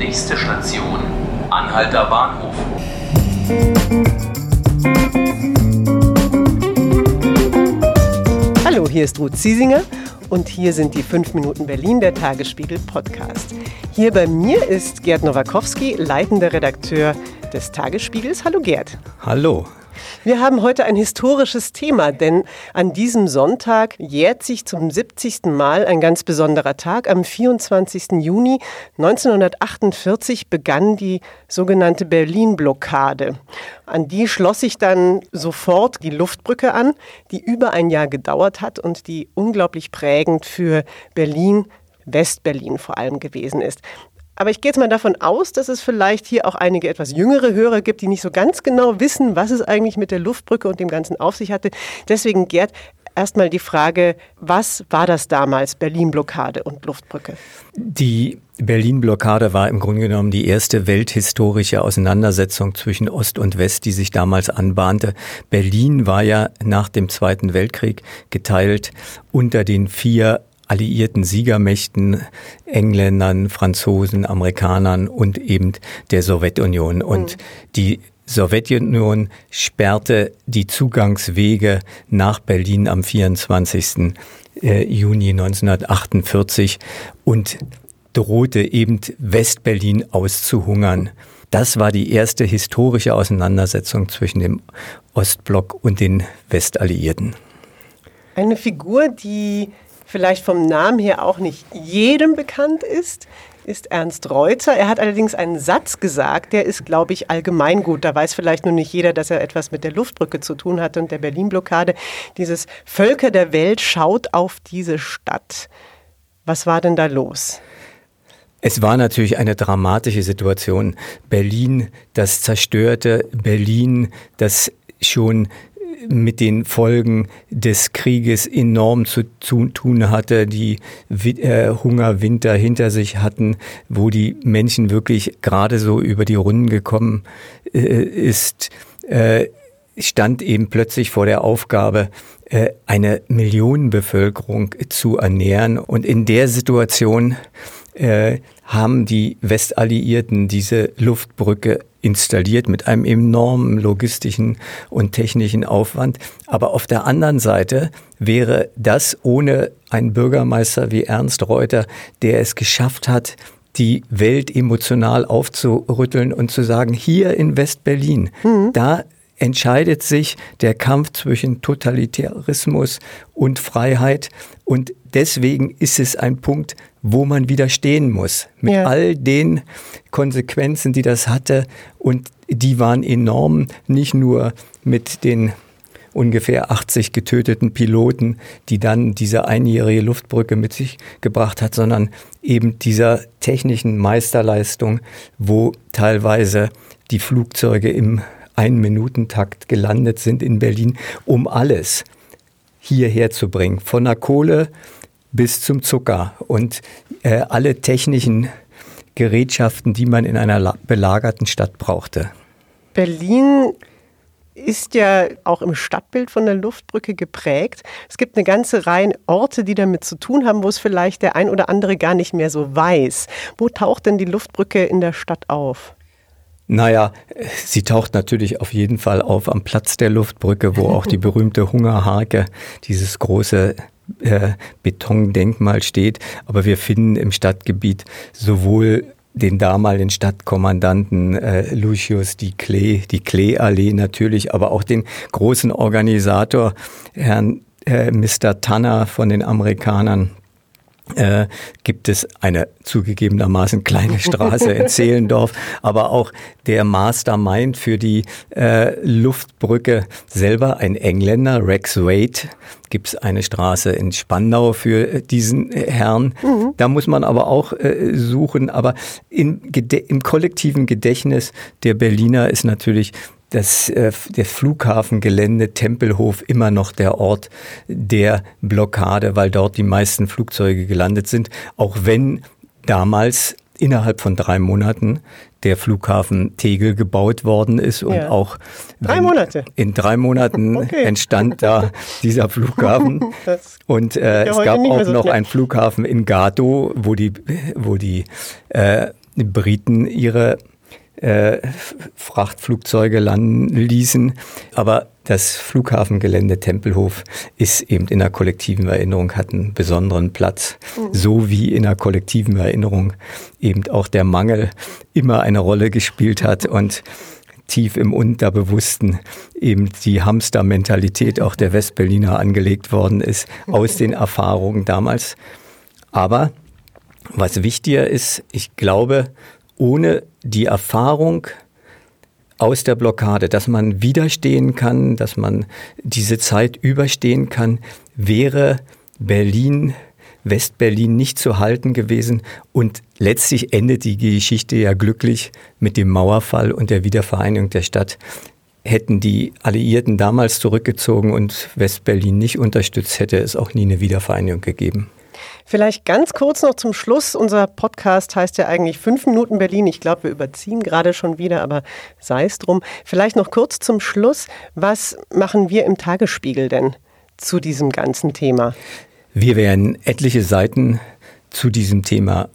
Nächste Station, Anhalter Bahnhof. Hallo, hier ist Ruth Ziesinger und hier sind die 5 Minuten Berlin, der Tagesspiegel Podcast. Hier bei mir ist Gerd Nowakowski, leitender Redakteur des Tagesspiegels. Hallo Gerd. Hallo. Wir haben heute ein historisches Thema, denn an diesem Sonntag jährt sich zum 70. Mal ein ganz besonderer Tag. Am 24. Juni 1948 begann die sogenannte Berlin-Blockade. An die schloss sich dann sofort die Luftbrücke an, die über ein Jahr gedauert hat und die unglaublich prägend für Berlin Westberlin vor allem gewesen ist. Aber ich gehe jetzt mal davon aus, dass es vielleicht hier auch einige etwas jüngere Hörer gibt, die nicht so ganz genau wissen, was es eigentlich mit der Luftbrücke und dem Ganzen auf sich hatte. Deswegen, Gerd, erstmal die Frage, was war das damals, Berlin-Blockade und Luftbrücke? Die Berlin-Blockade war im Grunde genommen die erste welthistorische Auseinandersetzung zwischen Ost und West, die sich damals anbahnte. Berlin war ja nach dem Zweiten Weltkrieg geteilt unter den vier alliierten Siegermächten, Engländern, Franzosen, Amerikanern und eben der Sowjetunion. Und mhm. die Sowjetunion sperrte die Zugangswege nach Berlin am 24. Äh, Juni 1948 und drohte eben Westberlin auszuhungern. Das war die erste historische Auseinandersetzung zwischen dem Ostblock und den Westalliierten. Eine Figur, die vielleicht vom Namen her auch nicht jedem bekannt ist, ist Ernst Reutzer. Er hat allerdings einen Satz gesagt, der ist, glaube ich, allgemeingut. Da weiß vielleicht nur nicht jeder, dass er etwas mit der Luftbrücke zu tun hat und der Berlin-Blockade. Dieses Völker der Welt schaut auf diese Stadt. Was war denn da los? Es war natürlich eine dramatische Situation. Berlin, das zerstörte Berlin, das schon mit den Folgen des Krieges enorm zu, tun hatte, die äh, Hungerwinter hinter sich hatten, wo die Menschen wirklich gerade so über die Runden gekommen äh, ist, äh, stand eben plötzlich vor der Aufgabe, eine Millionenbevölkerung zu ernähren. Und in der Situation haben die Westalliierten diese Luftbrücke installiert mit einem enormen logistischen und technischen Aufwand. Aber auf der anderen Seite wäre das ohne einen Bürgermeister wie Ernst Reuter, der es geschafft hat, die Welt emotional aufzurütteln und zu sagen, hier in West-Berlin, mhm. da entscheidet sich der Kampf zwischen Totalitarismus und Freiheit. Und deswegen ist es ein Punkt, wo man widerstehen muss. Mit ja. all den Konsequenzen, die das hatte. Und die waren enorm, nicht nur mit den ungefähr 80 getöteten Piloten, die dann diese einjährige Luftbrücke mit sich gebracht hat, sondern eben dieser technischen Meisterleistung, wo teilweise die Flugzeuge im Ein-Minuten-Takt gelandet sind in Berlin, um alles hierher zu bringen. Von der Kohle bis zum Zucker und äh, alle technischen Gerätschaften, die man in einer belagerten Stadt brauchte. Berlin ist ja auch im Stadtbild von der Luftbrücke geprägt. Es gibt eine ganze Reihe Orte, die damit zu tun haben, wo es vielleicht der ein oder andere gar nicht mehr so weiß. Wo taucht denn die Luftbrücke in der Stadt auf? Naja, sie taucht natürlich auf jeden Fall auf am Platz der Luftbrücke, wo auch die berühmte Hungerhake, dieses große äh, Betondenkmal steht. Aber wir finden im Stadtgebiet sowohl den damaligen Stadtkommandanten äh, Lucius die Klee, die Klee-Allee natürlich, aber auch den großen Organisator Herrn äh, Mr. Tanner von den Amerikanern, äh, gibt es eine zugegebenermaßen kleine Straße in Zehlendorf, aber auch der Mastermind für die äh, Luftbrücke selber, ein Engländer, Rex Wade, gibt es eine Straße in Spandau für diesen Herrn. Mhm. Da muss man aber auch äh, suchen, aber in, im kollektiven Gedächtnis der Berliner ist natürlich das, äh, der Flughafengelände Tempelhof immer noch der Ort der Blockade, weil dort die meisten Flugzeuge gelandet sind, auch wenn damals innerhalb von drei Monaten der Flughafen Tegel gebaut worden ist und ja. auch drei Monate. in drei Monaten okay. entstand da dieser Flughafen und äh, es gab auch so noch einen Flughafen in Gato, wo die wo die äh, Briten ihre äh, Frachtflugzeuge landen ließen. Aber das Flughafengelände Tempelhof ist eben in der kollektiven Erinnerung, hat einen besonderen Platz. Mhm. So wie in der kollektiven Erinnerung eben auch der Mangel immer eine Rolle gespielt hat und tief im Unterbewussten eben die Hamster-Mentalität auch der Westberliner angelegt worden ist aus den Erfahrungen damals. Aber was wichtiger ist, ich glaube, ohne die Erfahrung aus der Blockade, dass man widerstehen kann, dass man diese Zeit überstehen kann, wäre Berlin, Westberlin nicht zu halten gewesen. Und letztlich endet die Geschichte ja glücklich mit dem Mauerfall und der Wiedervereinigung der Stadt. Hätten die Alliierten damals zurückgezogen und Westberlin nicht unterstützt, hätte es auch nie eine Wiedervereinigung gegeben. Vielleicht ganz kurz noch zum Schluss. Unser Podcast heißt ja eigentlich fünf Minuten Berlin. Ich glaube, wir überziehen gerade schon wieder, aber sei es drum. Vielleicht noch kurz zum Schluss. Was machen wir im Tagesspiegel denn zu diesem ganzen Thema? Wir werden etliche Seiten zu diesem Thema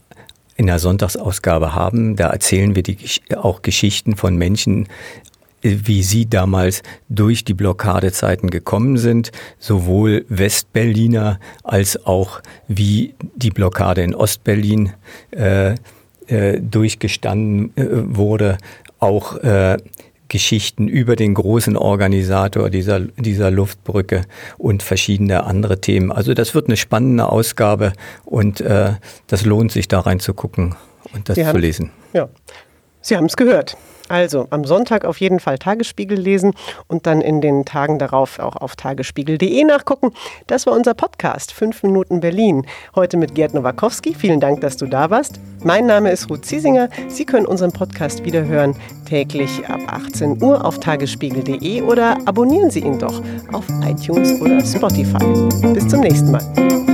in der Sonntagsausgabe haben. Da erzählen wir die, auch Geschichten von Menschen, wie Sie damals durch die Blockadezeiten gekommen sind, sowohl Westberliner als auch wie die Blockade in Ostberlin äh, äh, durchgestanden äh, wurde, auch äh, Geschichten über den großen Organisator dieser, dieser Luftbrücke und verschiedene andere Themen. Also das wird eine spannende Ausgabe und äh, das lohnt sich da reinzugucken und das Sie zu lesen. ja. Sie haben es gehört. Also am Sonntag auf jeden Fall Tagesspiegel lesen und dann in den Tagen darauf auch auf tagesspiegel.de nachgucken. Das war unser Podcast 5 Minuten Berlin. Heute mit Gerd Nowakowski. Vielen Dank, dass du da warst. Mein Name ist Ruth Ziesinger. Sie können unseren Podcast wiederhören täglich ab 18 Uhr auf tagesspiegel.de oder abonnieren Sie ihn doch auf iTunes oder Spotify. Bis zum nächsten Mal.